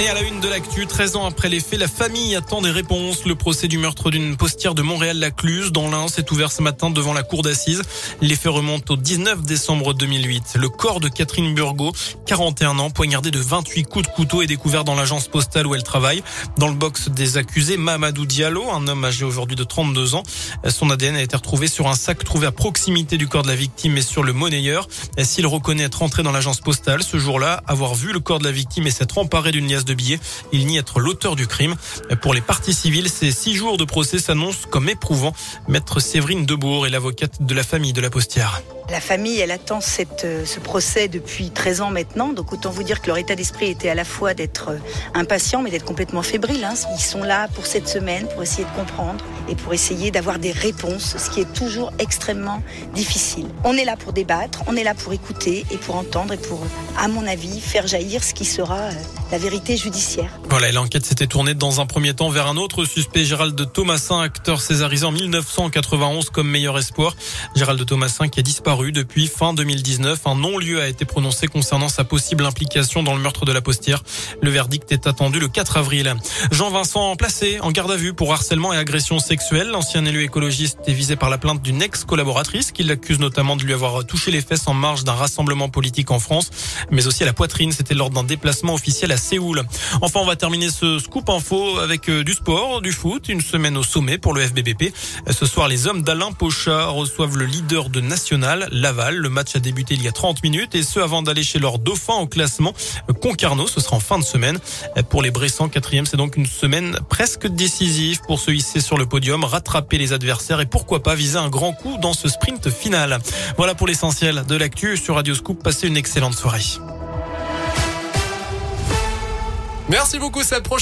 Et à la une de l'actu, 13 ans après les faits, la famille attend des réponses. Le procès du meurtre d'une postière de Montréal-Lacluse dans l'Ain s'est ouvert ce matin devant la cour d'assises. Les faits remontent au 19 décembre 2008. Le corps de Catherine Burgot, 41 ans, poignardé de 28 coups de couteau est découvert dans l'agence postale où elle travaille. Dans le box des accusés, Mamadou Diallo, un homme âgé aujourd'hui de 32 ans. Son ADN a été retrouvé sur un sac trouvé à proximité du corps de la victime et sur le monnayeur. S'il reconnaît être entré dans l'agence postale ce jour-là, avoir vu le corps de la victime et s'être emparé d'une liasse billets. Il nie être l'auteur du crime. Pour les parties civiles, ces six jours de procès s'annoncent comme éprouvants. Maître Séverine Debourg est l'avocate de la famille de la postière. La famille, elle attend cette, euh, ce procès depuis 13 ans maintenant. Donc autant vous dire que leur état d'esprit était à la fois d'être euh, impatient, mais d'être complètement fébrile. Hein. Ils sont là pour cette semaine, pour essayer de comprendre et pour essayer d'avoir des réponses, ce qui est toujours extrêmement difficile. On est là pour débattre, on est là pour écouter et pour entendre et pour, à mon avis, faire jaillir ce qui sera euh, la vérité judiciaire. Voilà, l'enquête s'était tournée dans un premier temps vers un autre suspect, Gérald Thomasin, acteur césarisé en 1991 comme meilleur espoir. Gérald Thomasin qui a disparu depuis fin 2019. Un non-lieu a été prononcé concernant sa possible implication dans le meurtre de la postière. Le verdict est attendu le 4 avril. Jean-Vincent placé en garde à vue pour harcèlement et agression sexuelle. L'ancien élu écologiste est visé par la plainte d'une ex-collaboratrice qui l'accuse notamment de lui avoir touché les fesses en marge d'un rassemblement politique en France, mais aussi à la poitrine. C'était lors d'un déplacement officiel à Séoul. Enfin, on va terminer ce scoop info avec euh, du sport, du foot, une semaine au sommet pour le FBBP. Ce soir, les hommes d'Alain Pocha reçoivent le leader de National. Laval. Le match a débuté il y a 30 minutes et ce avant d'aller chez leur dauphin au classement Concarneau. Ce sera en fin de semaine. Pour les Bressans, quatrième, c'est donc une semaine presque décisive pour se hisser sur le podium, rattraper les adversaires et pourquoi pas viser un grand coup dans ce sprint final. Voilà pour l'essentiel de l'actu sur Radio Scoop. Passez une excellente soirée. Merci beaucoup, cette prochaine